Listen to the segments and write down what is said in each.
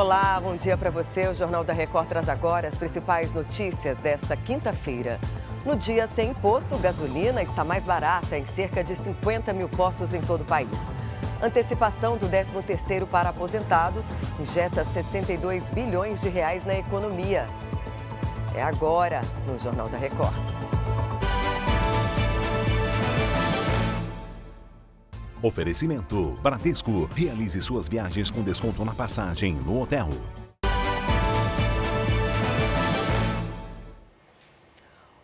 Olá, bom dia para você. O Jornal da Record traz agora as principais notícias desta quinta-feira. No dia sem imposto, gasolina está mais barata em cerca de 50 mil postos em todo o país. Antecipação do 13º para aposentados injeta 62 bilhões de reais na economia. É agora no Jornal da Record. Oferecimento Bradesco. Realize suas viagens com desconto na passagem no hotel.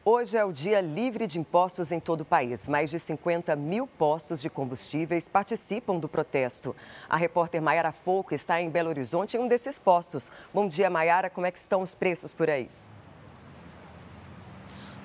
Hoje é o dia livre de impostos em todo o país. Mais de 50 mil postos de combustíveis participam do protesto. A repórter Maiara Foco está em Belo Horizonte em um desses postos. Bom dia, Maiara. Como é que estão os preços por aí?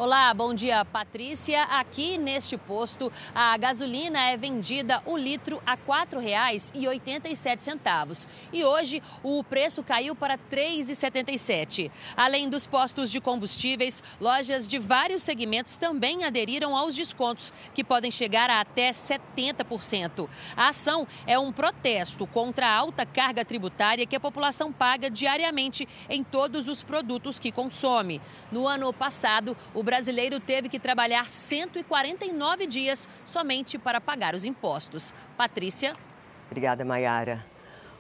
Olá, bom dia, Patrícia. Aqui neste posto, a gasolina é vendida o litro a R$ 4,87. E hoje o preço caiu para R$ 3,77. Além dos postos de combustíveis, lojas de vários segmentos também aderiram aos descontos, que podem chegar a até 70%. A ação é um protesto contra a alta carga tributária que a população paga diariamente em todos os produtos que consome. No ano passado, o brasileiro teve que trabalhar 149 dias somente para pagar os impostos. Patrícia. Obrigada, Maiara.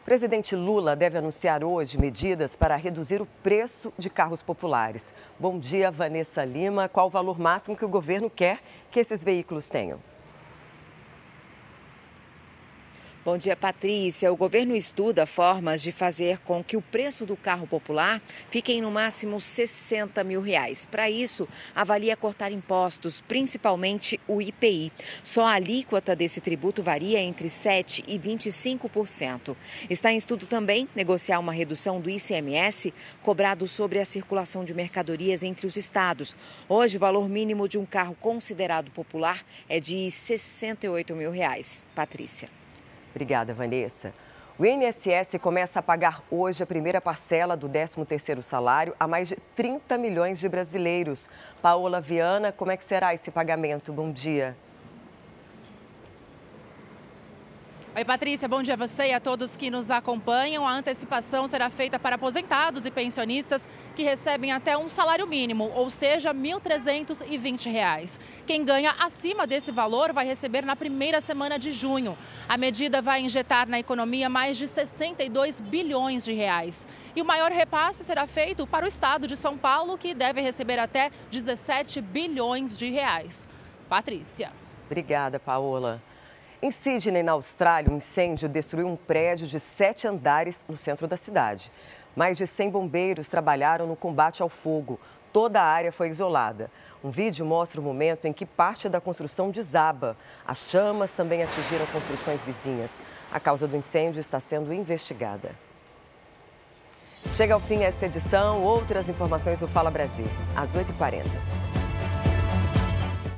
O presidente Lula deve anunciar hoje medidas para reduzir o preço de carros populares. Bom dia, Vanessa Lima. Qual o valor máximo que o governo quer que esses veículos tenham? Bom dia, Patrícia. O governo estuda formas de fazer com que o preço do carro popular fique em no máximo 60 mil reais. Para isso, avalia cortar impostos, principalmente o IPI. Só a alíquota desse tributo varia entre 7% e 25%. Está em estudo também negociar uma redução do ICMS cobrado sobre a circulação de mercadorias entre os estados. Hoje, o valor mínimo de um carro considerado popular é de 68 mil reais. Patrícia. Obrigada, Vanessa. O INSS começa a pagar hoje a primeira parcela do 13º salário a mais de 30 milhões de brasileiros. Paola Viana, como é que será esse pagamento? Bom dia. Oi, Patrícia, bom dia a você e a todos que nos acompanham. A antecipação será feita para aposentados e pensionistas que recebem até um salário mínimo, ou seja, R$ 1.320. Quem ganha acima desse valor vai receber na primeira semana de junho. A medida vai injetar na economia mais de 62 bilhões de reais. E o maior repasse será feito para o estado de São Paulo, que deve receber até 17 bilhões de reais. Patrícia. Obrigada, Paola. Em Sydney, na Austrália, um incêndio destruiu um prédio de sete andares no centro da cidade. Mais de 100 bombeiros trabalharam no combate ao fogo. Toda a área foi isolada. Um vídeo mostra o momento em que parte da construção desaba. As chamas também atingiram construções vizinhas. A causa do incêndio está sendo investigada. Chega ao fim esta edição. Outras informações no Fala Brasil, às 8h40.